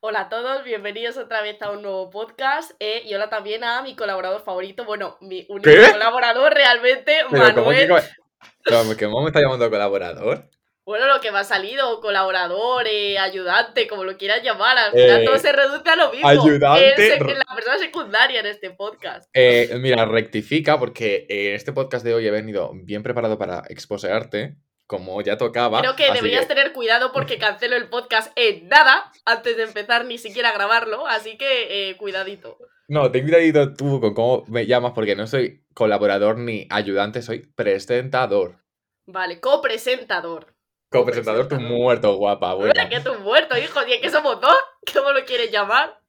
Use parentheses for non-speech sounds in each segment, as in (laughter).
Hola a todos, bienvenidos otra vez a un nuevo podcast eh, y hola también a mi colaborador favorito, bueno, mi único ¿Qué? colaborador realmente, Pero ¿cómo que Manuel. ¿Cómo, que ¿Cómo me está llamando colaborador? Bueno, lo que me ha salido, colaborador, eh, ayudante, como lo quieras llamar, al final Eh, todo se reduce a lo mismo. ayudante, Es la persona secundaria en este podcast. Eh, mira, rectifica porque eh, en este podcast de hoy he venido bien preparado para exposearte, como ya tocaba. Creo que deberías que- tener cuidado porque (laughs) cancelo el podcast en nada antes de empezar ni siquiera a grabarlo, así que eh, cuidadito. No, ten cuidadito tú con cómo me llamas porque no soy colaborador ni ayudante, soy presentador. Vale, copresentador. Copresentador, tú muerto, guapa. Bueno, que tú muerto, hijo, y es que somos dos, ¿cómo lo quieres llamar?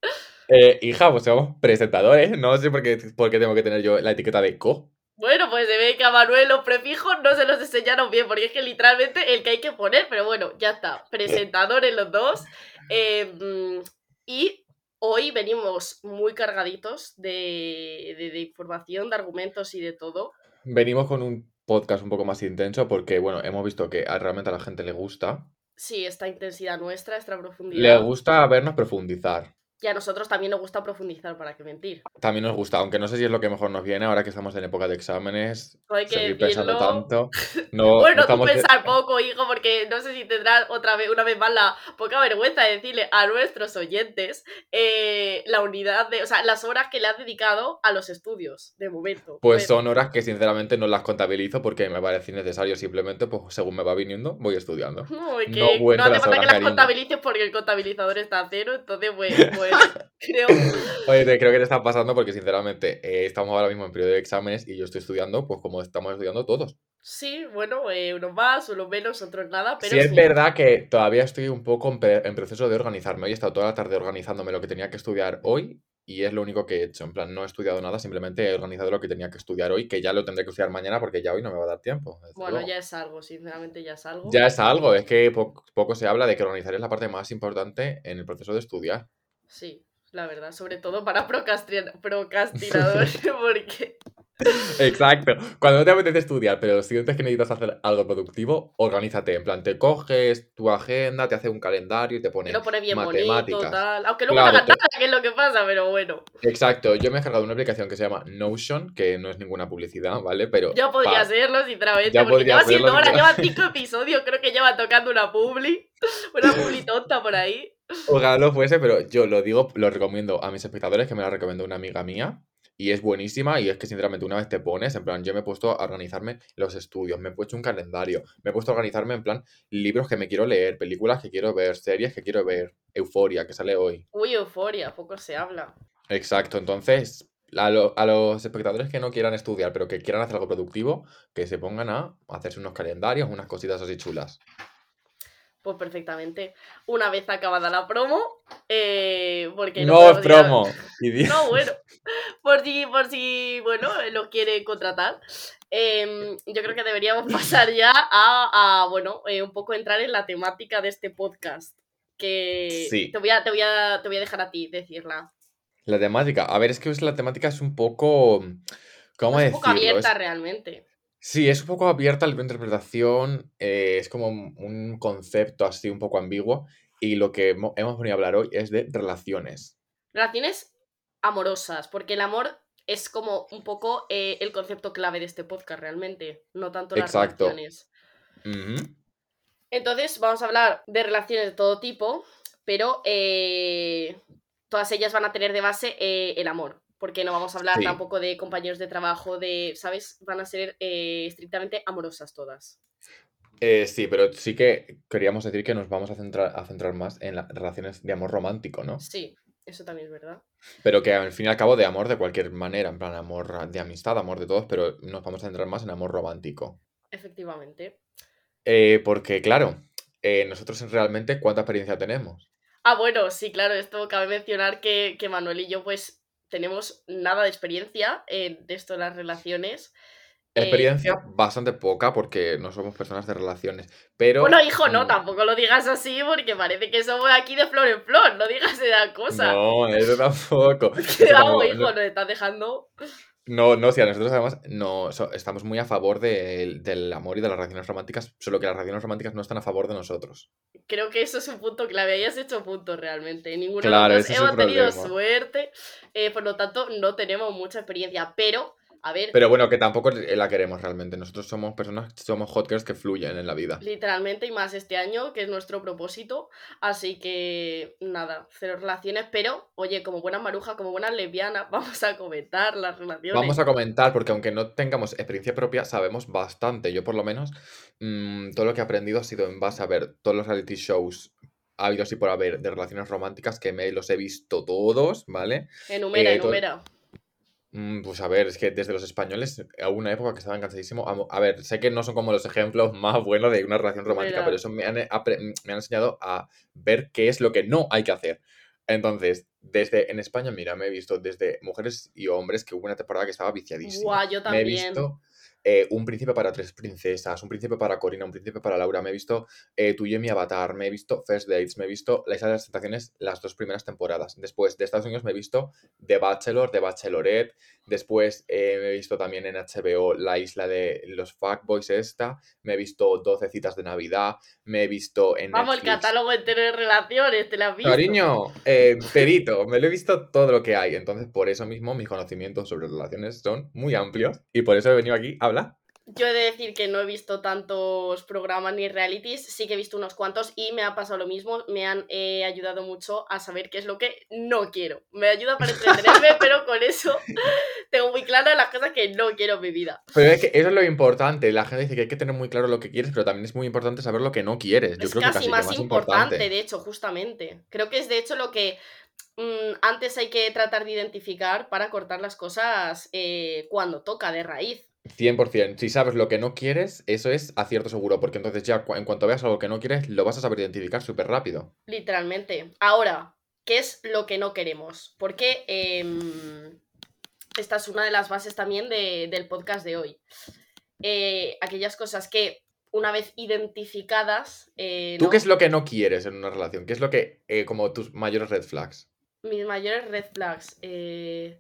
Eh, hija, pues somos presentadores, no sé por qué, por qué tengo que tener yo la etiqueta de co. Bueno, pues se ve que a Manuel los prefijos no se los enseñaron bien, porque es que literalmente el que hay que poner, pero bueno, ya está. Presentadores los dos. eh, mm, y hoy venimos muy cargaditos de, de- de información, de argumentos y de todo. Venimos con un podcast un poco más intenso porque, bueno, hemos visto que a- realmente a la gente le gusta. Sí, esta intensidad nuestra, esta Le profundidad. gusta vernos profundizar. Y a nosotros también nos gusta profundizar, para qué mentir. También nos gusta, aunque no sé si es lo que mejor nos viene ahora que estamos en época de exámenes. No hay que Seguir pensando tanto. (laughs) No, Bueno, no tú pensar poco, hijo, porque no sé si tendrás otra vez, una vez más la poca vergüenza de decirle a nuestros oyentes eh, la unidad de, o sea, las horas que le has dedicado a los estudios, de momento. Pues Bueno, son horas que sinceramente no las contabilizo porque me parece innecesario. Simplemente, pues según me va viniendo, voy estudiando. No, que no no, hace falta que las cariño. contabilices porque el contabilizador está a cero, entonces, pues, (laughs) pues (laughs) creo. Oye, te creo que te está pasando porque sinceramente eh, estamos ahora mismo en periodo de exámenes y yo estoy estudiando, pues como estamos estudiando todos. Sí, bueno, eh, unos más, unos menos, otros nada, pero sí, es verdad que todavía estoy un poco en, proceso de organizarme. Hoy he estado toda la tarde organizándome lo que tenía que estudiar hoy y es lo único que he hecho. En plan, no he estudiado nada, simplemente he organizado lo que tenía que estudiar hoy, que ya lo tendré que estudiar mañana porque ya hoy no me va a dar tiempo. Bueno, luego. ya es algo, sinceramente ya es algo. Ya es algo, es que po- poco se habla de que organizar es la parte más importante en el proceso de estudiar. Sí, la verdad, sobre todo para procrastina- procrastinadores, (laughs) porque Exacto. Cuando no te apetece estudiar, pero sientes que necesitas hacer algo productivo, organízate. En plan, te coges tu agenda, te haces un calendario y te pones lo pone bien bonito, matemáticas. tal. Aunque luego Claro, no hagas te- nada, que es lo que pasa, pero bueno. Exacto. Yo me he descargado una aplicación que se llama Notion, que no es ninguna publicidad, ¿vale? Pero Yo podría serlo, sinceramente, Ya porque podría lleva siendo horas, lleva cinco episodios, creo que lleva tocando una publi, (laughs) una publi (laughs) tonta por ahí. Ojalá lo fuese, pero yo lo digo, lo recomiendo a mis espectadores, que me la recomendó una amiga mía. Y es buenísima, y es que sinceramente una vez te pones, en plan, yo me he puesto a organizarme los estudios, me he puesto un calendario, me he puesto a organizarme en plan libros que me quiero leer, películas que quiero ver, series que quiero ver, Euforia, que sale hoy. Uy, euforia, poco se habla. Exacto, entonces, a, lo- a los espectadores que no quieran estudiar, pero que quieran hacer algo productivo, que se pongan a hacerse unos calendarios, unas cositas así chulas. Pues perfectamente. Una vez acabada la promo, eh, porque No es ir a- promo. (laughs) No, bueno, por si, por si, bueno, lo quiere contratar. Em, yo creo que deberíamos (laughs) pasar ya a, a, bueno, eh, un poco entrar en la temática de este podcast. Que Sí. te, voy a, te, voy a, te voy a dejar a ti decirla. La temática, a ver, es que la temática es un poco... ¿Cómo es decirlo? un poco abierta Es- realmente. Sí, es un poco abierta la interpretación, eh, es como un concepto así un poco ambiguo y lo que hemo- hemos venido a hablar hoy es de relaciones. Relaciones amorosas, porque el amor es como un poco eh, el concepto clave de este podcast realmente, no tanto las Exacto. relaciones. Ujú. Entonces, vamos a hablar de relaciones de todo tipo, pero eh, todas ellas van a tener de base eh, el amor. Porque no vamos a hablar Sí. tampoco de compañeros de trabajo, de, ¿sabes? Van a ser eh, estrictamente amorosas todas. Eh, sí, pero sí que queríamos decir que nos vamos a centrar, a centrar más en las relaciones de amor romántico, ¿no? Sí, eso también es verdad. Pero que al fin y al cabo de amor de cualquier manera, en plan amor de amistad, amor de todos, pero nos vamos a centrar más en amor romántico. Efectivamente. Eh, porque claro, eh, nosotros realmente cuánta experiencia tenemos. Ah, bueno, sí, claro, esto cabe mencionar que, que Manuel y yo, pues, tenemos nada de experiencia en esto de las relaciones. Eh, Experiencia bastante poca porque no somos personas de relaciones, pero... Bueno, hijo, no, mm, tampoco lo digas así porque parece que somos aquí de flor en flor, no digas esa cosa. No, eso tampoco. (laughs) Tampoco- hijo, nos estás dejando. No, no, sí, a nosotros además no, so- estamos muy a favor del- del amor y de las relaciones románticas, solo que las relaciones románticas no están a favor de nosotros. Creo que eso es un punto clave. Ahí has hecho punto realmente. Ninguno Claro, de el hemos tenido suerte. eh, por lo tanto, no tenemos mucha experiencia. Pero, a ver, Pero bueno, que tampoco la queremos realmente. Nosotros somos personas, somos hot girls que fluyen en la vida. literalmente, y más este año, que es nuestro propósito. Así que, nada, cero relaciones. Pero, oye, como buenas marujas, como buenas lesbianas, (laughs) vamos a comentar las relaciones. Vamos a comentar, porque aunque no tengamos experiencia propia, sabemos bastante. Yo por lo menos, mm, todo lo que he aprendido ha sido en base a ver todos los reality shows habidos y por haber de relaciones románticas, que me los he visto todos, ¿vale? Enumera, eh, enumera. Pues a ver, es que desde los españoles hubo una época que estaban cansadísimos. A, a ver, sé que no son como los ejemplos (laughs) más buenos de una relación romántica, Mira. pero eso me han, eh, apre- me han enseñado a ver qué es lo que no hay que hacer. Entonces, desde en España, mira, me he visto desde mujeres y hombres que hubo una temporada que estaba viciadísima. Guau, yo Me he también. visto eh, Un príncipe para tres princesas, Un príncipe para Corina, Un príncipe para Laura, me he visto eh, Tú y mi avatar, me he visto First Dates, me he visto La Isla de las Tentaciones las dos primeras temporadas. Después de Estados Unidos me he visto The Bachelor, The Bachelorette, después eh, me he visto también en HBO La Isla de los Fuckboys esta, me he visto 12 citas de Navidad, me he visto en Vamos, el catálogo entero de relaciones, ¿te la has visto? Cariño, eh, perito, me lo he visto todo lo que hay. Entonces, por eso mismo, mis conocimientos sobre relaciones son muy amplios y por eso he venido aquí a Yo he de decir que no he visto tantos programas ni realities, sí que he visto unos cuantos y me ha pasado lo mismo, me han eh, ayudado mucho a saber qué es lo que no quiero. Me ayuda para entretenerme, (laughs) pero con eso tengo muy claras las cosas que no quiero en mi vida. Pero es que eso es lo importante. La gente dice que hay que tener muy claro lo que quieres, pero también es muy importante saber lo que no quieres. Yo es creo que casi que más, importante. de hecho, justamente. Creo que es de hecho lo que mm, antes hay que tratar de identificar para cortar las cosas eh, cuando toca de raíz. 100%. Si sabes lo que no quieres, eso es acierto seguro, porque entonces ya cu- en cuanto veas algo que no quieres, lo vas a saber identificar súper rápido. Literalmente. Ahora, ¿qué es lo que no queremos? Porque em, esta es una de las bases también de- del podcast de hoy. Eh, aquellas cosas que, una vez identificadas, eh, ¿Tú ¿no? qué es lo que no quieres en una relación? ¿Qué es lo que, eh, como tus mayores red flags? mis mayores red flags. Eh...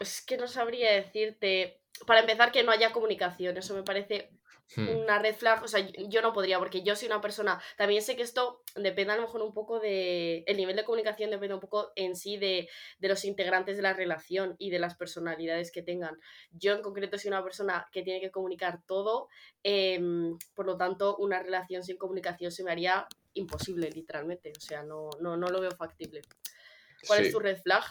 Uf. Es que no sabría decirte. Para empezar, que no haya comunicación. Eso me parece Hmm. una red flag, o sea, yo- no podría, porque yo soy una persona, también sé que esto depende a lo mejor un poco de, el nivel de comunicación depende un poco en sí de, de los integrantes de la relación y de las personalidades que tengan. Yo en concreto soy una persona que tiene que comunicar todo, em, por lo tanto, una relación sin comunicación se me haría imposible, literalmente, o sea, no, no, no lo veo factible. ¿Cuál es tu red flag?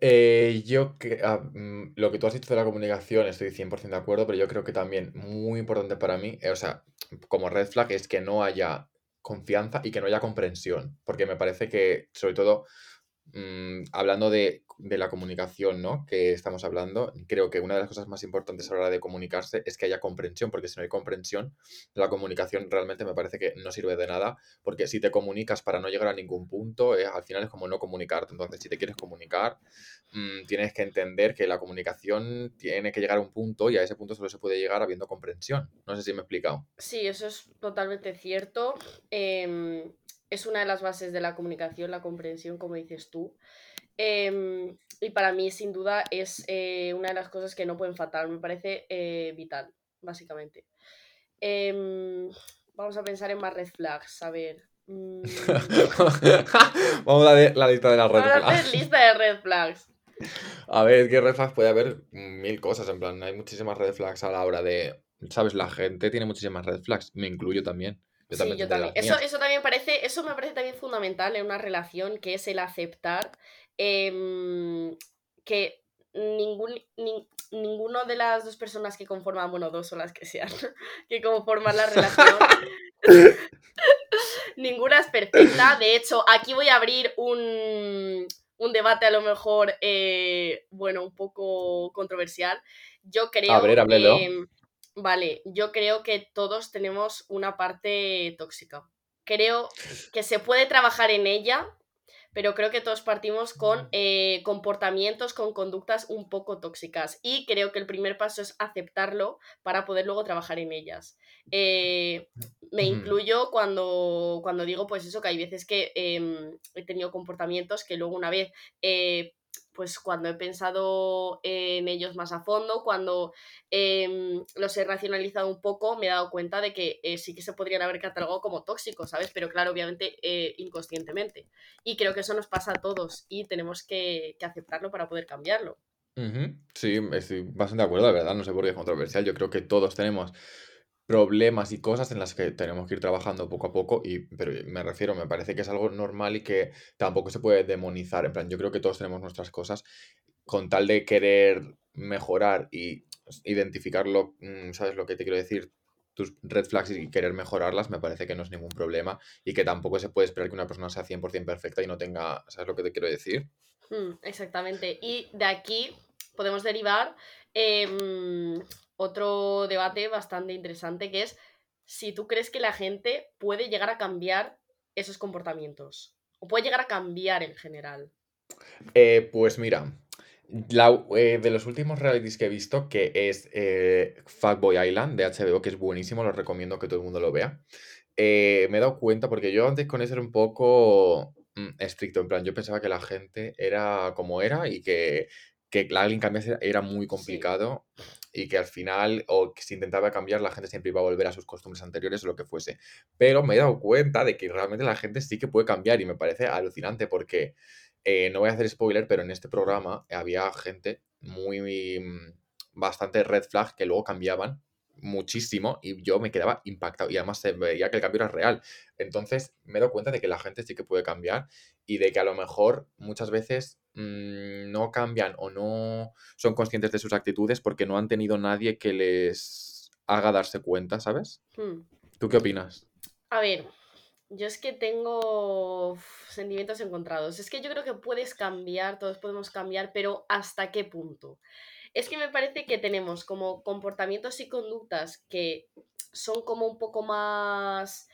Eh, yo que, ah, mm, lo que tú has dicho de la comunicación estoy 100% de acuerdo, pero yo creo que también muy importante para mí, eh, o sea, como red flag es que no haya confianza y que no haya comprensión, porque me parece que, sobre todo, mm, hablando de, de la comunicación, ¿no? Que estamos hablando, creo que una de las cosas más importantes a la hora de comunicarse es que haya comprensión, porque si no hay comprensión, la comunicación realmente me parece que no sirve de nada, porque si te comunicas para no llegar a ningún punto, eh, al final es como no comunicarte. Entonces, si te quieres comunicar, mm, tienes que entender que la comunicación tiene que llegar a un punto y a ese punto solo se puede llegar habiendo comprensión. No sé si me he explicado. Sí, eso es totalmente cierto. Em, es una de las bases de la comunicación, la comprensión, como dices tú. Em, y para mí, sin duda, es eh, una de las cosas que no pueden faltar. Me parece eh, vital, básicamente. Em, vamos a pensar en más red flags. A ver. mm, (laughs) Vamos a ver la lista de las red vamos a hacer flags. lista de red flags. A ver, ¿qué red flags puede haber? Mil cosas, en plan, hay muchísimas red flags a la hora de... ¿Sabes? La gente tiene muchísimas red flags, me incluyo también. Yo Sí, también yo tendré también. las Eso, eso también parece, eso me parece también fundamental en una relación, que es el aceptar em, que ningún, nin- ninguno de las dos personas que conforman, bueno, dos son las que sean, (laughs) que conforman la relación, (laughs) ninguna es perfecta. De hecho, aquí voy a abrir un, un debate a lo mejor, eh, bueno, un poco controversial. Yo creo A ver, háblelo. Vale, yo creo que todos tenemos una parte tóxica. Creo que se puede trabajar en ella, pero creo que todos partimos con eh, comportamientos, con conductas un poco tóxicas y creo que el primer paso es aceptarlo para poder luego trabajar en ellas. Eh, me incluyo cuando, cuando digo pues eso, que hay veces que em, he tenido comportamientos que luego una vez eh, pues cuando he pensado en ellos más a fondo, cuando em, los he racionalizado un poco, me he dado cuenta de que eh, sí que se podrían haber catalogado como tóxicos, ¿sabes? Pero claro, obviamente eh, inconscientemente. Y creo que eso nos pasa a todos y tenemos que, aceptarlo para poder cambiarlo. Sí, estoy bastante de acuerdo, de verdad, no sé por qué es controversial. Yo creo que todos tenemos problemas y cosas en las que tenemos que ir trabajando poco a poco, y, pero me refiero, me parece que es algo normal y que tampoco se puede demonizar. En plan, yo creo que todos tenemos nuestras cosas con tal de querer mejorar y identificarlo, mm, ¿sabes lo que te quiero decir? Tus red flags y querer mejorarlas, me parece que no es ningún problema y que tampoco se puede esperar que una persona sea 100% perfecta y no tenga, ¿sabes lo que te quiero decir? Hmm, exactamente. Y de aquí podemos derivar em, otro debate bastante interesante que es si tú crees que la gente puede llegar a cambiar esos comportamientos o puede llegar a cambiar en general. Eh, pues mira, eh, de los últimos realities que he visto, que es eh, Fuckboy Island de HBO, que es buenísimo, lo recomiendo que todo el mundo lo vea. me he dado cuenta, porque yo antes con eso era un poco mm, estricto, en plan, yo pensaba que la gente era como era y que, que alguien cambiase era muy complicado y que al final, o que si intentaba cambiar, la gente siempre iba a volver a sus costumbres anteriores o lo que fuese. Pero me he dado cuenta de que realmente la gente sí que puede cambiar y me parece alucinante porque, eh, no voy a hacer spoiler, pero en este programa había gente muy, mm, bastante red flag que luego cambiaban muchísimo y yo me quedaba impactado y además se veía que el cambio era real. Entonces me he dado cuenta de que la gente sí que puede cambiar y de que a lo mejor muchas veces mm, no cambian o no son conscientes de sus actitudes porque no han tenido nadie que les haga darse cuenta, ¿sabes? Hmm. ¿Tú qué opinas? A ver, yo es que tengo sentimientos encontrados. Es que yo creo que puedes cambiar, todos podemos cambiar, pero ¿hasta qué punto? Es que me parece que tenemos como comportamientos y conductas que son como un poco más,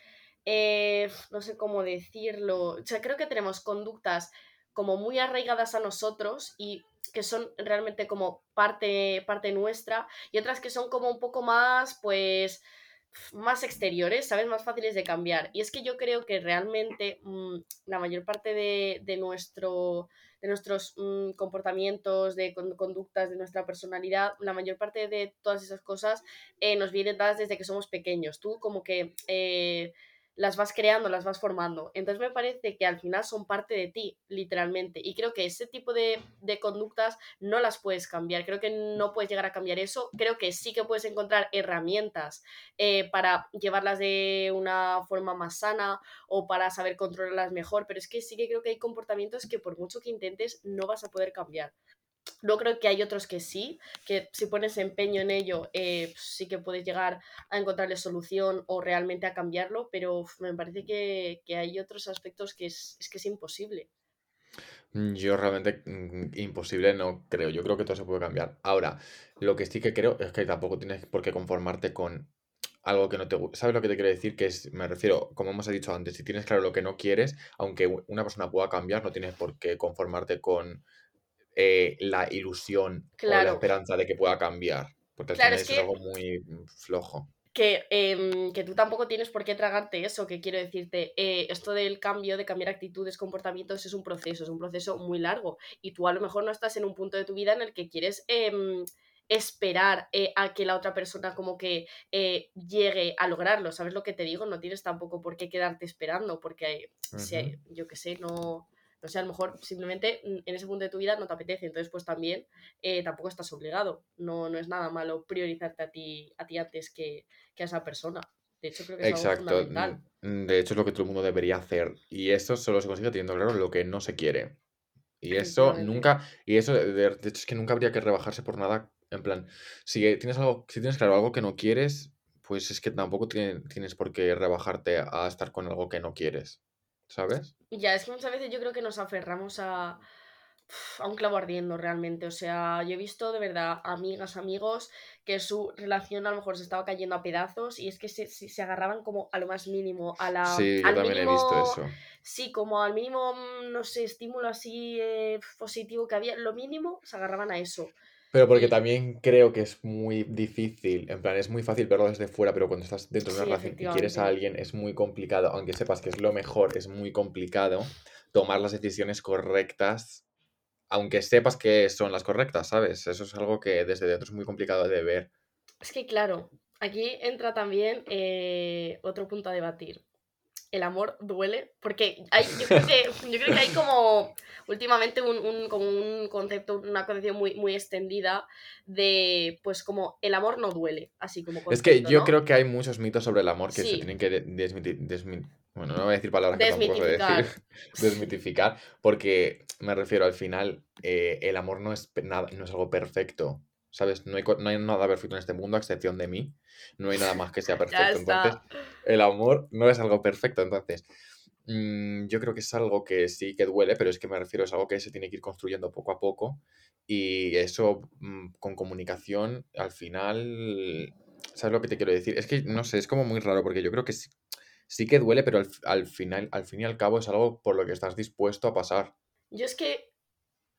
eh, no sé cómo decirlo, o sea, creo que tenemos conductas como muy arraigadas a nosotros y que son realmente como parte, parte nuestra y otras que son como un poco más, pues, más exteriores, ¿sabes? Más fáciles de cambiar. Y es que yo creo que realmente mm, la mayor parte de, de nuestro de nuestros mm, comportamientos, de conductas, de nuestra personalidad, la mayor parte de todas esas cosas eh, nos vienen dadas desde que somos pequeños. Tú como que eh, las vas creando, las vas formando. Entonces me parece que al final son parte de ti, literalmente. Y creo que ese tipo de, conductas no las puedes cambiar. Creo que no puedes llegar a cambiar eso. Creo que sí que puedes encontrar herramientas eh, para llevarlas de una forma más sana o para saber controlarlas mejor. Pero es que sí que creo que hay comportamientos que por mucho que intentes no vas a poder cambiar. No creo que hay otros que sí, que si pones empeño en ello, eh, pues sí que puedes llegar a encontrarle solución o realmente a cambiarlo, pero me parece que, hay otros aspectos que es, que es imposible. Mm, yo realmente mm, imposible no creo. Yo creo que todo se puede cambiar. Ahora, lo que sí que creo es que tampoco tienes por qué conformarte con algo que no te gusta. ¿Sabes lo que te quiero decir? Que es, me refiero, como hemos dicho antes, si tienes claro lo que no quieres, aunque una persona pueda cambiar, no tienes por qué conformarte con eh, la ilusión o la esperanza de que pueda cambiar. Porque al final es, algo muy mm, flojo. Que, em, que, tú tampoco tienes por qué tragarte eso, que quiero decirte, eh, esto del cambio, de cambiar actitudes, comportamientos, es un proceso, es un proceso muy largo. Y tú a lo mejor no estás en un punto de tu vida en el que quieres em, esperar eh, a que la otra persona como que llegue a lograrlo. ¿Sabes lo que te digo? No tienes tampoco por qué quedarte esperando, porque si, yo qué sé, no no sé, a lo mejor simplemente mm, en ese punto de tu vida no te apetece, entonces pues también eh, tampoco estás obligado. No, no es nada malo priorizarte a ti, a ti antes que, a esa persona. De hecho, creo que es Exacto. Algo fundamental. Mm, de hecho, es lo que todo el mundo debería hacer. Y eso solo se consigue teniendo claro lo que no se quiere. Y eso nunca, y eso de, hecho es que nunca habría que rebajarse por nada. En plan, si tienes algo, si tienes claro algo que no quieres, pues es que tampoco tienes por qué rebajarte a estar con algo que no quieres. ¿Sabes? Ya, es que muchas veces yo creo que nos aferramos a, a un clavo ardiendo realmente. O sea, yo he visto de verdad amigas, amigos, que su relación a lo mejor se estaba cayendo a pedazos y es que se, se, agarraban como a lo más mínimo, a la... Sí, yo también he visto eso. sí, como al mínimo, mm, no sé, estímulo así eh, positivo que había, lo mínimo se agarraban a eso. Pero porque también creo que es muy difícil, en plan, es muy fácil verlo desde fuera, pero cuando estás dentro de una sí, relación y quieres a alguien es muy complicado, aunque sepas que es lo mejor, es muy complicado tomar las decisiones correctas, aunque sepas que son las correctas, ¿sabes? Eso es algo que desde dentro es muy complicado de ver. Es que claro, aquí entra también eh, otro punto a debatir. El amor duele, porque hay, yo, creo que, yo creo que hay como últimamente un, un- como un concepto, una concepción muy, muy extendida de pues como el amor no duele, así como Es que concepto, yo ¿no? creo que hay muchos mitos sobre el amor que se tienen que de- desmiti- desmi- Bueno, no voy a decir palabras que tampoco sé decir, desmitificar. (laughs) desmitificar, porque me refiero al final, eh, el amor no es nada, no es algo perfecto, ¿sabes? No hay, no hay nada perfecto en este mundo a excepción de mí, no hay nada más que sea (laughs) perfecto, entonces el amor no es algo perfecto, entonces mm, yo creo que es algo que sí que duele, pero es que me refiero, es algo que se tiene que ir construyendo poco a poco y eso mm, con comunicación al final, ¿sabes lo que te quiero decir? Es que no sé, es como muy raro porque yo creo que sí, sí que duele, pero al, al final, al fin y al cabo es algo por lo que estás dispuesto a pasar. Yo es que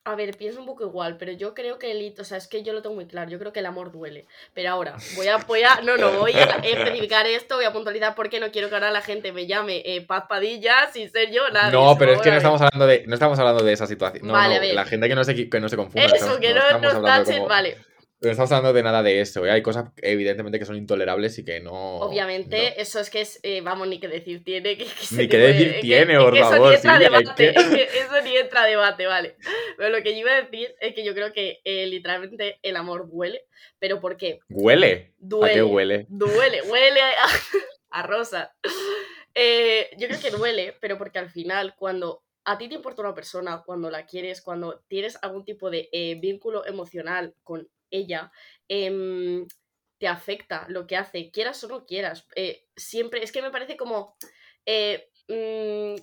A ver, pienso un poco igual, pero yo creo que el, o sea, es que yo lo tengo muy claro, yo creo que el amor duele. Pero ahora, voy a, voy a, no, no, voy a especificar esto, voy a puntualizar porque no quiero que ahora la gente me llame eh, Paz Padilla sin ser yo nadie, No, pero es que no estamos hablando de, no estamos hablando de esa situación. No, Vale, no, la gente que no se, que no se confunda. Eso, estamos, que no no nos tachen, como, vale. No estamos hablando de nada de eso. ¿eh? Hay cosas evidentemente que son intolerables y que no, no. Obviamente, eso es que es, eh, vamos, ni que decir tiene, que, que Ni puede- decir que- tiene, por que eso favor, ni entra debate, que- es que eso ni entra debate, vale. Pero lo que yo iba a decir es que yo creo que eh, literalmente el amor duele, pero ¿por qué? ¿Huele? Duele. ¿A qué huele? Duele, huele a, (laughs) a rosa. Yo creo que duele, pero porque al final, cuando a ti te importa una persona, cuando la quieres, cuando tienes algún tipo de vínculo emocional con ella, em, te afecta lo que hace, quieras o no quieras. Eh, siempre, es que me parece como eh, mm,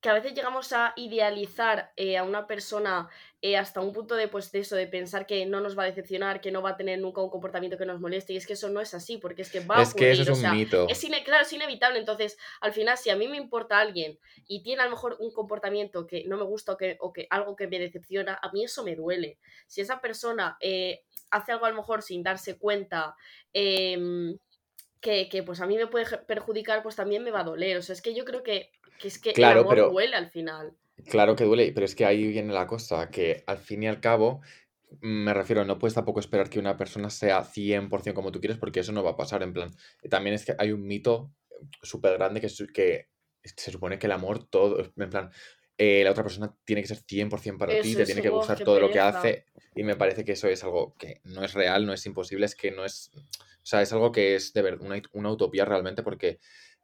que a veces llegamos a idealizar eh, a una persona eh, hasta un punto de, pues, de eso, de pensar que no nos va a decepcionar, que no va a tener nunca un comportamiento que nos moleste, y es que eso no es así, porque es que va a Es que eso es o un sea, mito. es claro, es inevitable. Entonces, al final, si a mí me importa alguien y tiene a lo mejor un comportamiento que no me gusta o que, o que algo que me decepciona, a mí eso me duele. Si esa persona eh, hace algo a lo mejor sin darse cuenta, em, que, que, pues a mí me puede perjudicar, pues también me va a doler. O sea, es que yo creo que, que es que Claro, el amor pero- duele al final. Claro que duele, pero es que ahí viene la cosa, que al fin y al cabo, mm, me refiero, no puedes tampoco esperar que una persona sea 100% como tú quieres, porque eso no va a pasar, en plan, también es que hay un mito súper grande que, que se supone que el amor, todo, en plan, eh, la otra persona tiene que ser 100% para ti, te tiene que gustar todo lo que hace, y me parece que eso es algo que no es real, no es imposible, es que no es, o sea, es algo que es de verdad una, una utopía realmente, porque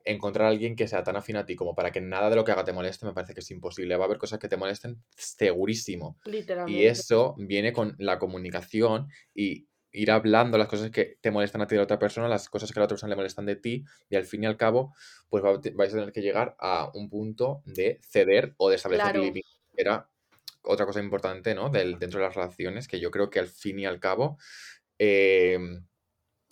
encontrar a alguien que sea tan afín a ti como para que nada de lo que haga te moleste, me parece que es imposible. Va a haber cosas que te molesten segurísimo. Y Literalmente. eso viene con la comunicación y ir hablando las cosas que te molestan a ti de la otra persona, las cosas que a la otra persona le molestan de ti, y al fin y al cabo, pues va- vais a tener que llegar a un punto de ceder o de establecer Claro. límites. Era otra cosa importante, ¿no? Del, dentro de las relaciones, que yo creo que al fin y al cabo em,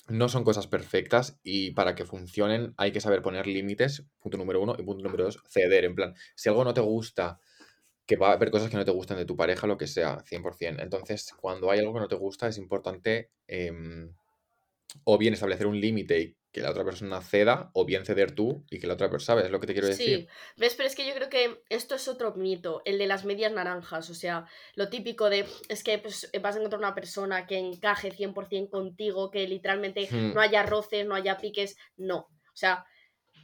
no son cosas perfectas y para que funcionen hay que saber poner límites, punto número uno, y punto número dos, ceder. En plan, si algo no te gusta, que va a haber cosas que no te gustan de tu pareja, lo que sea, 100%. Entonces, cuando hay algo que no te gusta, es importante em, o bien establecer un límite y que la otra persona ceda, o bien ceder tú y que la otra persona, ¿sabes lo que te quiero decir? Sí, ves, pero es que yo creo que esto es otro mito, el de las medias naranjas, o sea, lo típico de, es que pues, vas a encontrar una persona que encaje 100% contigo, que literalmente Hmm. no haya roces, no haya piques, no, o sea,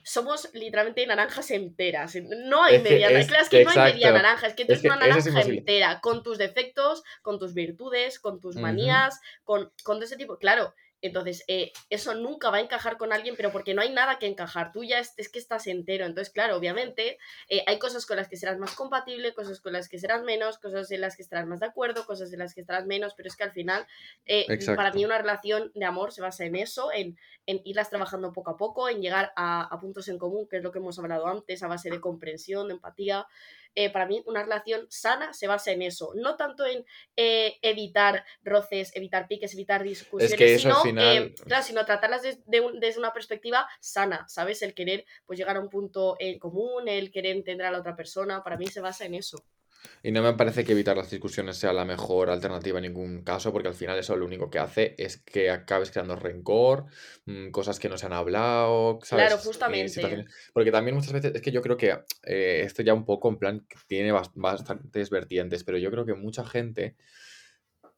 somos literalmente naranjas enteras, no hay Es media es- claro, es que no hay media naranja, es que tú Es eres una es naranja entera, con tus defectos, con tus virtudes, con tus manías, con, con todo ese tipo, claro, entonces, eh, eso nunca va a encajar con alguien, pero porque no hay nada que encajar. Tú ya es, es que estás entero. Entonces, claro, obviamente, eh, hay cosas con las que serás más compatible, cosas con las que serás menos, cosas en las que estarás más de acuerdo, cosas en las que estarás menos, pero es que al final, eh, para mí una relación de amor se basa en eso, en, en irlas trabajando poco a poco, en llegar a, a puntos en común, que es lo que hemos hablado antes, a base de comprensión, de empatía. Eh, para mí, una relación sana se basa en eso, no tanto en eh, evitar roces, evitar piques, evitar discusiones, Es que eso sino sí. eh, claro, sino tratarlas desde una perspectiva sana, ¿sabes? El querer pues llegar a un punto en común, el querer entender a la otra persona, para mí se basa en eso. Y no me parece que evitar las discusiones sea la mejor alternativa en ningún caso, porque al final eso lo único que hace es que acabes creando rencor, mm, cosas que no se han hablado, ¿sabes? Claro, justamente. Porque también muchas veces, es que yo creo que eh, esto ya un poco en plan tiene bastantes vertientes, pero yo creo que mucha gente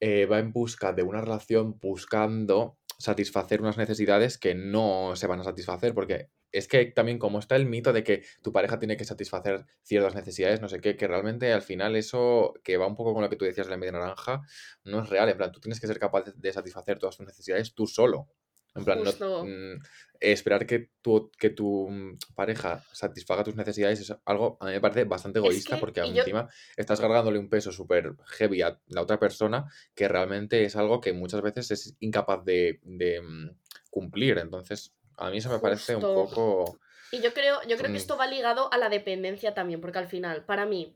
eh, va en busca de una relación buscando satisfacer unas necesidades que no se van a satisfacer, porque es que también como está el mito de que tu pareja tiene que satisfacer ciertas necesidades, no sé qué, que realmente al final eso, que va un poco con lo que tú decías de la media naranja, no es real. En plan, tú tienes que ser capaz de satisfacer todas tus necesidades tú solo. En plan, no, mm, esperar que tu, que tu mm, pareja satisfaga tus necesidades es algo, a mí me parece bastante egoísta porque encima estás cargándole un peso súper heavy a la otra persona que realmente es algo que muchas veces es incapaz de, mm, cumplir. Entonces, a mí eso me parece un poco... Y yo creo, yo creo que esto va ligado a la dependencia también, porque al final, para mí,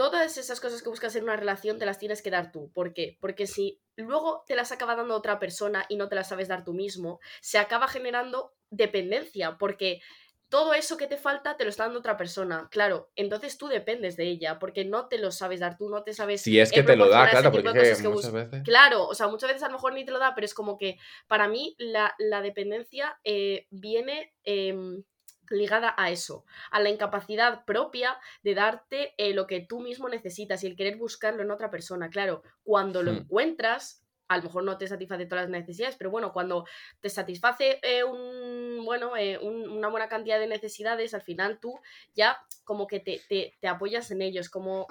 todas esas cosas que buscas en una relación te las tienes que dar tú. ¿Por qué? Porque si luego te las acaba dando otra persona y no te las sabes dar tú mismo, se acaba generando dependencia, porque todo eso que te falta te lo está dando otra persona. Claro, entonces tú dependes de ella, porque no te lo sabes dar tú, no te sabes. Si es que te lo da, claro, porque muchas veces. Claro, o sea, muchas veces a lo mejor ni te lo da, pero es como que para mí la, dependencia eh, viene. Em, ligada a eso, a la incapacidad propia de darte eh, lo que tú mismo necesitas y el querer buscarlo en otra persona. Claro, cuando lo hmm. encuentras, a lo mejor no te satisface todas las necesidades, pero bueno, cuando te satisface eh, un, bueno, eh, una buena cantidad de necesidades, al final tú ya como que te, te, apoyas en ellos, como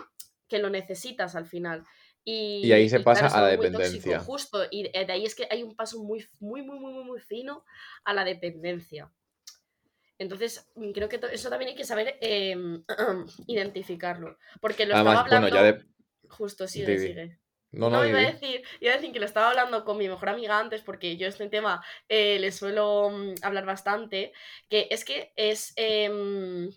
que lo necesitas al final. Y, ahí se pasa a la dependencia. justo, y de ahí es que hay un paso muy, muy, muy, muy, muy fino a la dependencia. Entonces, mm, creo que eso también hay que saber em, (clears throat) identificarlo. Porque lo estaba hablando. Justo, sigue. No, no, iba, a decir, iba a decir que lo estaba hablando con mi mejor amiga antes, porque yo este tema eh, le suelo mm, hablar bastante. Que es que es. Em,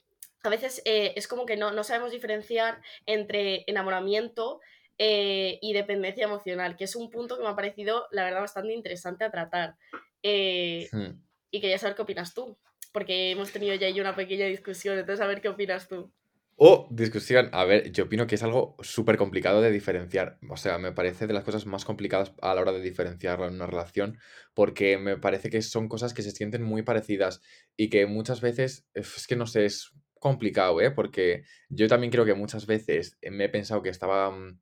a veces eh, es como que no, no, sabemos diferenciar entre enamoramiento eh, y dependencia emocional, que es un punto que me ha parecido, la verdad, bastante interesante a tratar. Hmm. Y quería saber qué opinas tú porque hemos tenido ya ahí una pequeña discusión, entonces a ver qué opinas tú. Oh, discusión. A ver, yo opino que es algo súper complicado de diferenciar. O sea, me parece de las cosas más complicadas a la hora de diferenciarlo en una relación, porque me parece que son cosas que se sienten muy parecidas y que muchas veces, es que no sé, es complicado, ¿eh? Porque yo también creo que muchas veces me he pensado que estaba, mm,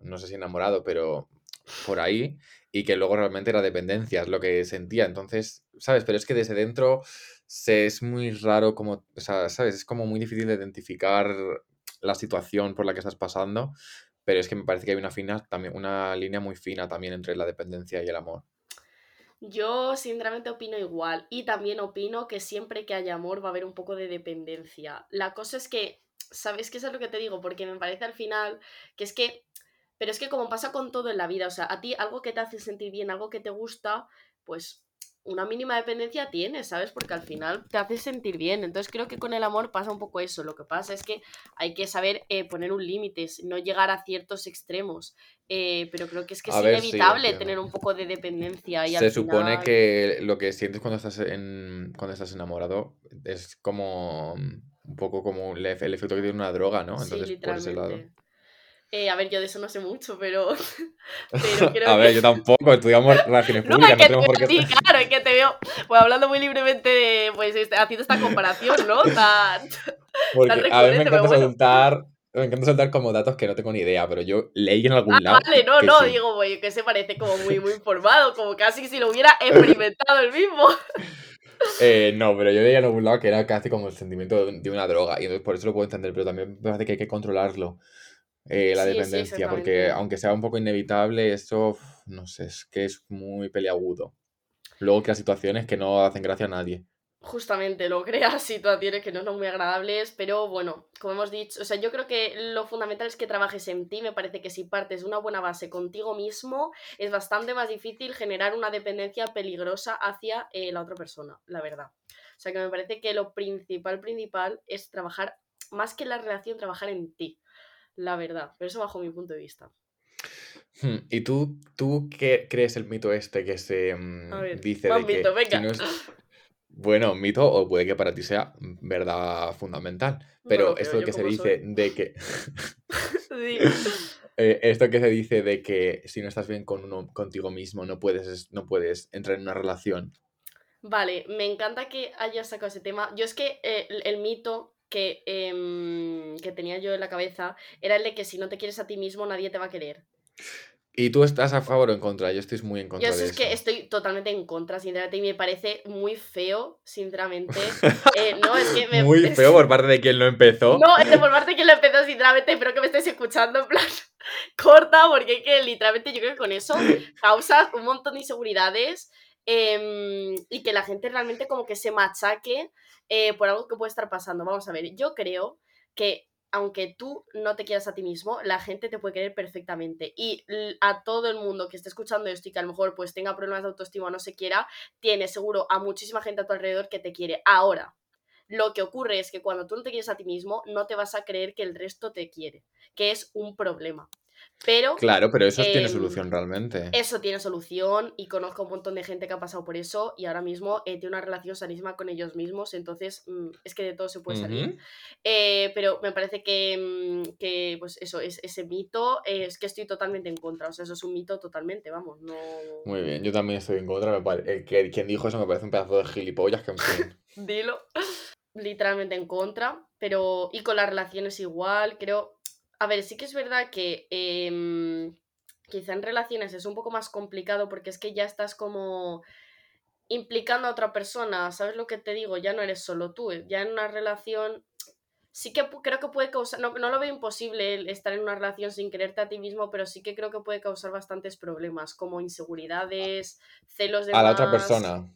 no sé si enamorado, pero por ahí, y que luego realmente era dependencia, es lo que sentía. Entonces, ¿sabes? Pero es que desde dentro se, es muy raro como, o sea, ¿sabes? Es como muy difícil de identificar la situación por la que estás pasando, pero es que me parece que hay una también, una línea muy fina también entre la dependencia y el amor. Yo sinceramente opino igual y también opino que siempre que haya amor va a haber un poco de dependencia. La cosa es que, ¿sabes qué es lo que te digo? Porque me parece al final que es que, pero es que como pasa con todo en la vida, o sea, a ti algo que te hace sentir bien, algo que te gusta, pues una mínima dependencia tienes, ¿sabes? Porque al final te hace sentir bien. Entonces creo que con el amor pasa un poco eso. Lo que pasa es que hay que saber eh, poner un límite, no llegar a ciertos extremos. Eh, pero creo que es que es inevitable tener un poco de dependencia. Y Se supone que lo que sientes cuando estás, en, cuando estás enamorado es como un poco como el, efecto que tiene una droga, ¿no? Entonces, por ese lado. Eh, a ver, yo de eso no sé mucho, pero. (laughs) (laughs) a ver, yo tampoco, estudiamos relaciones (laughs) públicas, no, tenemos por qué. Sí, claro, es que te veo pues, hablando muy libremente, pues este, haciendo esta comparación, ¿no? Tan, Porque a ver, me encanta soltar. Me encanta soltar como datos que no tengo ni idea, pero yo leí en algún ah, lado. Vale, no, no, digo, güey, que se parece como muy, muy informado, como casi si lo hubiera experimentado el mismo. Eh, no, pero yo leí en algún lado que era casi como el sentimiento de una droga, y entonces por eso lo puedo entender, pero también me parece que hay que controlarlo. Eh, la dependencia, porque aunque sea un poco inevitable, eso, no sé, es que es muy peleagudo. Luego crea situaciones que no hacen gracia a nadie. Justamente, lo crea (laughs) situaciones que no son muy agradables, pero bueno, como hemos dicho, o sea, yo creo que lo fundamental es que trabajes en ti, me parece que si partes de una buena base contigo mismo, es bastante más difícil generar una dependencia peligrosa hacia eh, la otra persona, la verdad. O sea, que me parece que lo principal, principal es trabajar, más que la relación, trabajar en ti la verdad, pero eso bajo mi punto de vista. Hmm, ¿Y tú, tú qué crees el mito este que se mm, ver, dice de que mito, si venga. no es (laughs) bueno, mito o puede que para ti sea mm, verdad fundamental, pero creo, esto que se dice soy. de que (laughs) Sí. (laughs) eh, esto que se dice de que si no estás bien con uno, contigo mismo no puedes, es- no puedes entrar en una relación. Vale, me encanta que hayas sacado ese tema. Yo es que eh, el, el mito que, em, que tenía yo en la cabeza era el de que si no te quieres a ti mismo, nadie te va a querer. ¿Y tú estás a favor o en contra? Yo estoy muy en Yo contra eso de es que eso. estoy totalmente en contra, sinceramente, y me parece muy feo, sinceramente. (laughs) Eh, no, es que me... Muy feo por parte de quien lo empezó. No, es de por parte que lo empezó, sinceramente, espero que me estéis escuchando, en plan, (laughs) corta, porque es que literalmente yo creo que con eso causas un montón de inseguridades em, y que la gente realmente como que se machaque eh, por algo que puede estar pasando. Vamos a ver, yo creo que aunque tú no te quieras a ti mismo, la gente te puede querer perfectamente. Y a todo el mundo que esté escuchando esto y que a lo mejor pues tenga problemas de autoestima o no se quiera, tiene seguro a muchísima gente a tu alrededor que te quiere. Ahora, lo que ocurre es que cuando tú no te quieres a ti mismo, no te vas a creer que el resto te quiere, que es un problema. Pero Claro, pero eso tiene em, solución realmente. eso tiene solución y conozco un montón de gente que ha pasado por eso y ahora mismo eh, tiene una relación sanísima con ellos mismos, entonces mm, es que de todo se puede salir. Eh, pero me parece que, mm, que, pues eso, es, ese mito eh, es que estoy totalmente en contra, o sea, eso es un mito totalmente, vamos, no... Muy bien, yo también estoy en contra. Me pare- el que, quien dijo eso me parece un pedazo de gilipollas que en fin. (laughs) Dilo. (laughs) Literalmente en contra, pero... Y con las relaciones igual, creo... A ver, sí que es verdad que... em, quizá en relaciones es un poco más complicado porque es que ya estás como implicando a otra persona, ¿sabes lo que te digo? Ya no eres solo tú, ya en una relación sí que creo que puede causar, no, no lo veo imposible estar en una relación sin quererte a ti mismo, pero sí que creo que puede causar bastantes problemas, como inseguridades, celos de A la otra persona.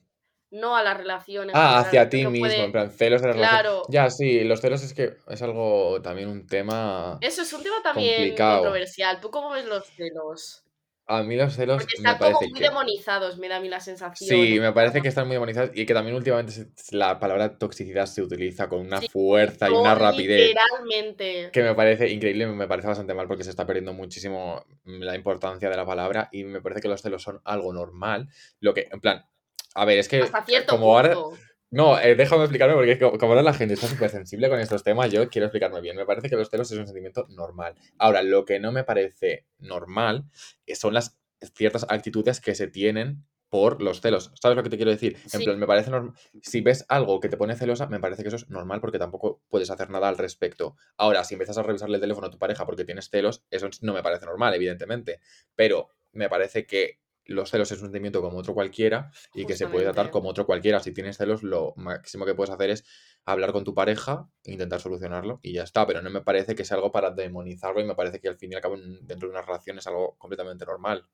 No a la relación en Ah, hacia ti mismo, en plan, celos de la relación. claro, Ya, sí, los celos es que es algo también un tema eso es un tema también complicado. controversial. ¿Tú cómo ves los celos? A mí los celos Porque me están como parece muy que... demonizados, me da a mí la sensación. Sí, me parece que están muy demonizados y que también últimamente se- la palabra toxicidad se utiliza con una Sí, fuerza y una rapidez literalmente. que me parece increíble, me parece bastante mal porque se está perdiendo muchísimo la importancia de la palabra y me parece que los celos son algo normal. Lo que, en plan, a ver, es que Hasta cierto como ahora... No, eh, déjame explicarme porque como ahora la gente está súper sensible con estos temas, yo quiero explicarme bien. Me parece que los celos es un sentimiento normal. Ahora, lo que no me parece normal eh, son las ciertas actitudes que se tienen por los celos. ¿Sabes lo que te quiero decir? En Sí, plan, me parece normal. Si ves algo que te pone celosa, me parece que eso es normal porque tampoco puedes hacer nada al respecto. Ahora, si empiezas a revisarle el teléfono a tu pareja porque tienes celos, eso no me parece normal, evidentemente. Pero me parece que los celos es un sentimiento como otro cualquiera y que se puede tratar como otro cualquiera. Si tienes celos, lo máximo que puedes hacer es hablar con tu pareja e intentar solucionarlo y ya está. Pero no me parece que sea algo para demonizarlo y me parece que al fin y al cabo en- dentro de una relación es algo completamente normal.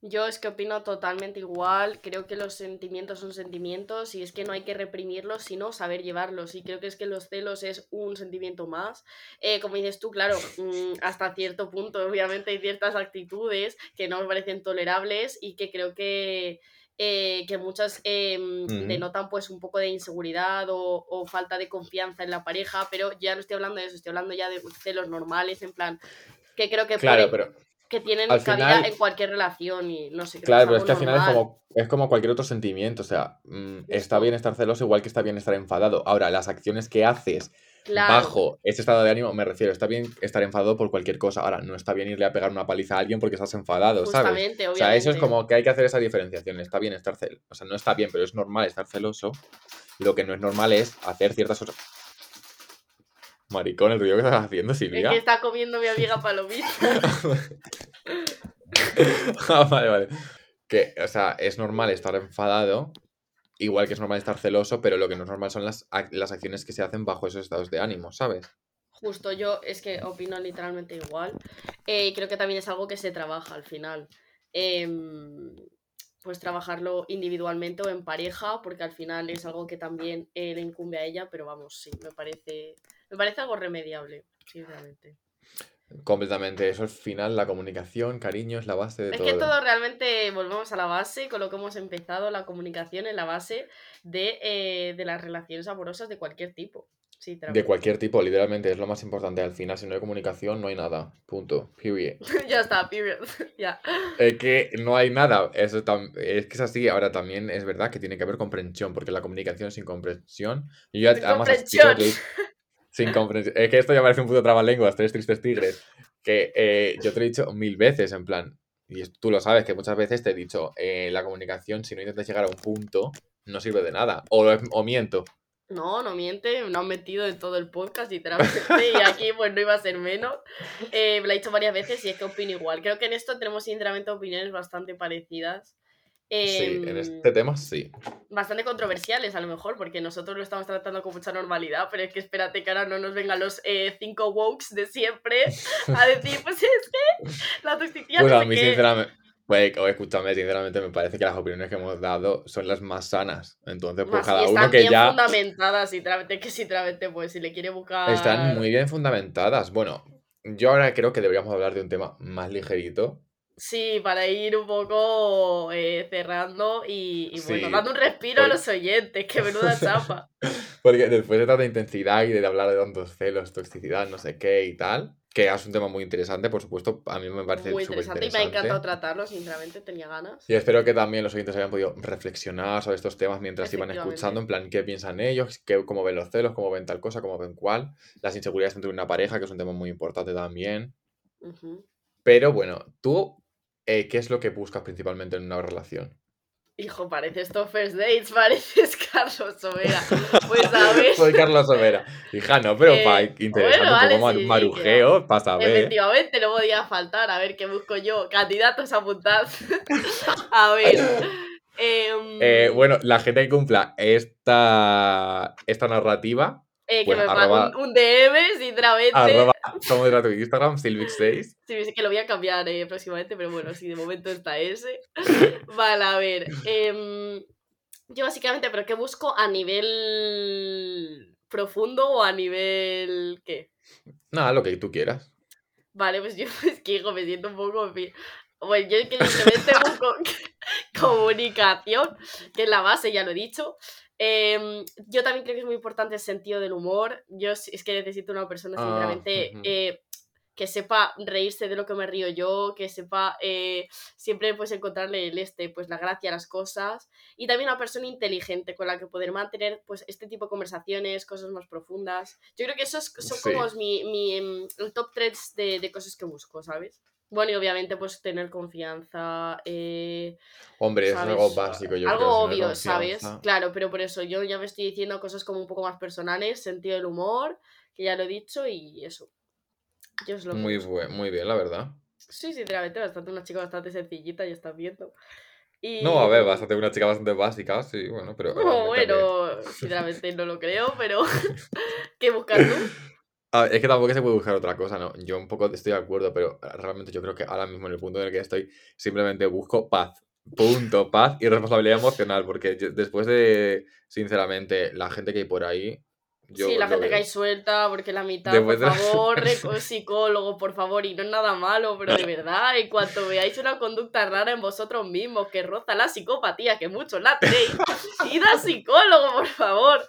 Yo es que opino totalmente igual, creo que los sentimientos son sentimientos y es que no hay que reprimirlos, sino saber llevarlos. Y creo que es que los celos es un sentimiento más. Eh, como dices tú, claro, mm, hasta cierto punto, obviamente hay ciertas actitudes que no me parecen tolerables y que creo que, eh, que muchas eh, denotan pues un poco de inseguridad o, o falta de confianza en la pareja, pero ya no estoy hablando de eso, estoy hablando ya de celos normales, en plan, que creo que Claro, pero que tienen al cabida final, en cualquier relación y no sé, que claro, pero es que al final es como, es como cualquier otro sentimiento. O sea, mm, está bien estar celoso igual que está bien estar enfadado. Ahora, las acciones que haces Claro, bajo ese estado de ánimo, me refiero, está bien estar enfadado por cualquier cosa. Ahora, no está bien irle a pegar una paliza a alguien porque estás enfadado, ¿sabes? justamente, O sea, eso es obviamente. como que hay que hacer esa diferenciación. Está bien estar celoso. O sea, no está bien, pero es normal estar celoso. Lo que no es normal es hacer ciertas cosas. Maricón, el ruido que estás haciendo, Es que Silvia. está comiendo mi amiga palomita. (laughs) Ah, vale, vale. Que, o sea, es normal estar enfadado, igual que es normal estar celoso, pero lo que no es normal son las, las acciones que se hacen bajo esos estados de ánimo, ¿sabes? Justo, yo es que opino literalmente igual. Eh, creo que también es algo que se trabaja al final. Em, pues trabajarlo individualmente o en pareja, porque al final es algo que también eh, le incumbe a ella, pero vamos, sí, me parece, me parece algo remediable, sinceramente. Completamente. Eso al final, la comunicación, cariño, es la base de Es que todo. todo realmente volvemos a la base, con lo que hemos empezado, la comunicación en la base de, eh, de las relaciones amorosas de cualquier tipo. Sí, De cualquier tipo, literalmente, es lo más importante. Al final, si no hay comunicación, no hay nada. Punto. Period. (laughs) ya está, period. (laughs) ya. Es que no hay nada. Eso tam- es que es así. Ahora también es verdad que tiene que haber comprensión, porque la comunicación sin comprensión. Y yo Sin además comprensión. (laughs) sin comprensión. Es que esto ya parece un puto trabalenguas, tres tristes tigres. Que eh, yo te lo he dicho mil veces, en plan. Y tú lo sabes, que muchas veces te he dicho, eh, la comunicación, si no intentas llegar a un punto, no sirve de nada. O, o miento. No, no miente, no han metido en todo el podcast, literalmente, y aquí pues no iba a ser menos. Eh, me lo he dicho varias veces y es que opino igual. Creo que en esto tenemos sinceramente opiniones bastante parecidas. Sí, en Em, este tema sí. bastante controversiales a lo mejor, porque nosotros lo estamos tratando con mucha normalidad, pero es que espérate que ahora no nos vengan los eh, cinco wokes de siempre a decir, pues es que la toxicidad Pues no a mí, qué". sinceramente, pues, o escúchame, sinceramente me parece que las opiniones que hemos dado son las más sanas. Entonces, pues Más, cada están uno que bien ya fundamentadas, sinceramente, que sinceramente, pues si le quiere buscar... están muy bien fundamentadas. Bueno, yo ahora creo que deberíamos hablar de un tema más ligerito. Sí, para ir un poco eh, cerrando y, y bueno, Sí, dando un respiro a los oyentes, que menuda chapa. (laughs) Porque después de tanta intensidad y de hablar de tantos celos, toxicidad, no sé qué y tal, que es un tema muy interesante, por supuesto, a mí me parece Muy interesante y me ha encantado tratarlo, sinceramente, tenía ganas. Y espero que también los oyentes hayan podido reflexionar sobre estos temas mientras iban escuchando, en plan, qué piensan ellos, qué, cómo ven los celos, cómo ven tal cosa, cómo ven cuál, las inseguridades entre una pareja, que es un tema muy importante también. Pero bueno, tú, eh, ¿qué es lo que buscas principalmente en una relación? Hijo, parece esto First Dates, (laughs) pareces Carlos Sobera. Pues a (laughs) ver, Soy Carlos Sobera. Hija, no, pero Eh, para interesante bueno, un vale, poco mar- sí, marujeo, para saber. efectivamente no podía faltar. A ver, ¿qué busco yo? Candidatos a apuntar. (laughs) a ver. em, Eh, bueno, la gente que cumpla esta, esta narrativa, eh, que me arroba- un, un DM, sinceramente. arroba, como era tu Instagram, Silvix6. Sí, sí que lo voy a cambiar eh, próximamente, pero bueno, sí, de momento está ese. (laughs) Vale, a ver. em, yo básicamente, ¿pero qué busco a nivel profundo o a nivel qué? Nada, lo que tú quieras. Vale, pues yo (laughs) es que hijo, me siento un poco... en fin. Bueno, yo es que simplemente (laughs) busco comunicación, que es la base, ya lo he dicho. Em, yo también creo que es muy importante el sentido del humor. Yo es que necesito una persona, Ah, sinceramente, ujú. eh, que sepa reírse de lo que me río yo, que sepa eh, siempre pues encontrarle el este, pues la gracia a las cosas. Y también una persona inteligente con la que poder mantener pues este tipo de conversaciones, cosas más profundas. Yo creo que eso es, son Sí. como mi, mi, em, el top 3 de, de cosas que busco, ¿sabes? Bueno, y obviamente pues tener confianza, eh, Hombre, eso es algo ¿sabes? básico, yo Algo creo. obvio, ¿sabes? Claro, pero por eso yo ya me estoy diciendo cosas como un poco más personales, sentido del humor, que ya lo he dicho, y eso. Yo es lo Muy, buen- muy bien, la verdad. Sí, sinceramente, bastante una chica bastante sencillita, ya estás viendo. Y... No, a ver, bastante una chica bastante básica, sí, bueno, pero... (laughs) No, bueno, sinceramente no lo creo, pero (laughs) ¿qué buscas tú? (laughs) Es que tampoco se puede buscar otra cosa, ¿no? Yo un poco estoy de acuerdo, pero realmente yo creo que ahora mismo en el punto en el que estoy, simplemente busco paz. Punto, paz y responsabilidad emocional, porque después de, sinceramente, la gente que hay por ahí, yo sí, la gente que veo. hay suelta, porque la mitad, Después por favor, (laughs) psicólogo, por favor, y no es nada malo, pero de verdad, en cuanto veáis una conducta rara en vosotros mismos que roza la psicopatía, que muchos la tenéis, (laughs) id al psicólogo, por favor.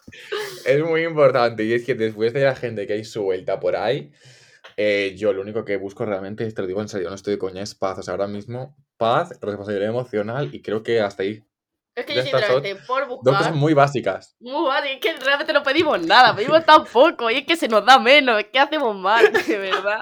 Es muy importante y es que después de la gente que hay suelta por ahí, eh, yo lo único que busco realmente, te lo digo en serio, no estoy de coña, es paz. O sea, ahora mismo, paz, responsabilidad emocional y creo que hasta ahí. Es que yo, son sinceramente, por Dos cosas buscar... muy básicas. Muy y es que realmente no pedimos nada, pedimos tan poco, y es que se nos da menos, es que hacemos mal, (laughs) de verdad.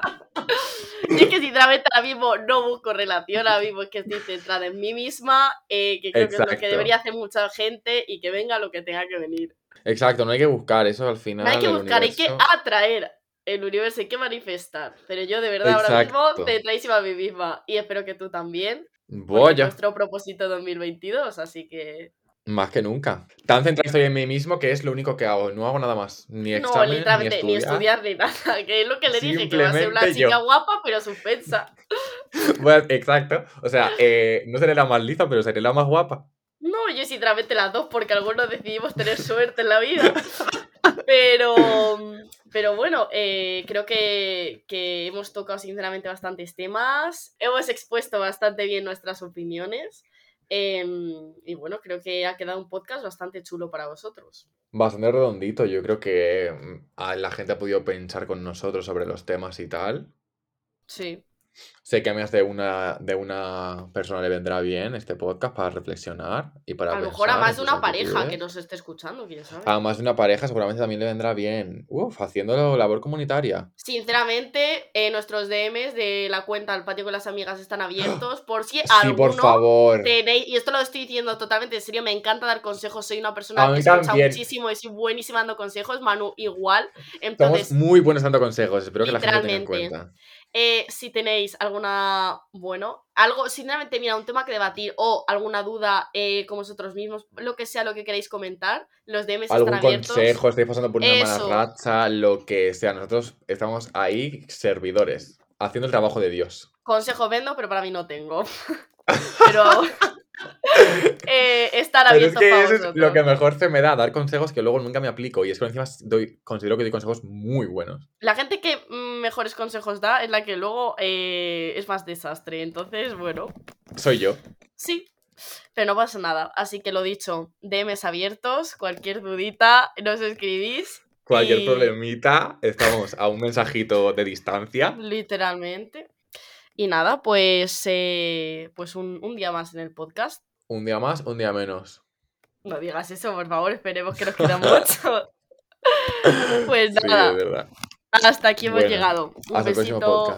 Y es que sinceramente ahora mismo no busco relación, ahora mismo es que estoy centrada en mí misma, eh, que creo que es lo que debería hacer mucha gente y que venga lo que tenga que venir. Exacto, no hay que buscar eso al final. No hay que buscar, hay que atraer el universo, hay que manifestar. Pero yo de verdad ahora mismo centradísima a mí misma y espero que tú también. Ya, nuestro propósito 2022, así que... más que nunca. Tan centrado estoy en mí mismo que es lo único que hago. No hago nada más. Ni No, examen, ni literalmente, ni estudiar. estudiar ni (laughs) nada, que es lo que le dije, que va a ser una chica yo. guapa, pero suspensa. (laughs) Bueno, exacto. O sea, eh, no seré la más lista, pero seré la más guapa. No, yo sinceramente las dos, porque algunos decidimos tener suerte en la vida. (laughs) Pero, pero bueno, eh, creo que, que hemos tocado sinceramente bastantes temas. Hemos expuesto bastante bien nuestras opiniones. em, y bueno, creo que ha quedado un podcast bastante chulo para vosotros. Bastante redondito. Yo creo que mm, la gente ha podido pensar con nosotros sobre los temas y tal. Sí. Sé que a más de una, de una persona le vendrá bien este podcast para reflexionar y para A lo mejor a más de una pareja que nos esté escuchando, quién sabe. A más de una pareja seguramente también le vendrá bien. Uf, haciendo labor comunitaria. Sinceramente, eh, nuestros DMs de la cuenta al patio con las amigas están abiertos. (gasps) Por si Sí, por alguno favor. tenéis, y esto lo estoy diciendo totalmente en serio, me encanta dar consejos, soy una persona A que escucha también. muchísimo y soy buenísima dando consejos, Manu igual. Somos Entonces, muy buenos dando consejos. Espero que la gente lo tenga en cuenta. eh, si tenéis alguna, bueno, algo, sinceramente, mira, un tema que debatir o alguna duda eh, con vosotros mismos, lo que sea lo que queráis comentar, los DMs están abiertos. consejo, estáis pasando por una Eso. mala racha, lo que sea. Nosotros estamos ahí, servidores, haciendo el trabajo de Dios. Consejos vendo, pero para mí no tengo. (laughs) pero (laughs) eh, estar Pero es que para eso es lo que mejor se me da, dar consejos que luego nunca me aplico. Y es que encima doy, considero que doy consejos muy buenos. La gente que mm, mejores consejos da es la que luego eh, es más desastre. Entonces, bueno, Soy yo. sí. Pero no pasa nada. Así que lo dicho, DMs abiertos, cualquier dudita, nos escribís. Cualquier Y- problemita, estamos a un mensajito de distancia. Literalmente. Y nada, pues, eh, pues un, un día más en el podcast. Un día más, un día menos. No digas eso, por favor, esperemos que nos queda (laughs) mucho. (laughs) Pues Sí, nada, de verdad. Hasta aquí hemos Bueno, llegado. Un Hasta el próximo besito. podcast.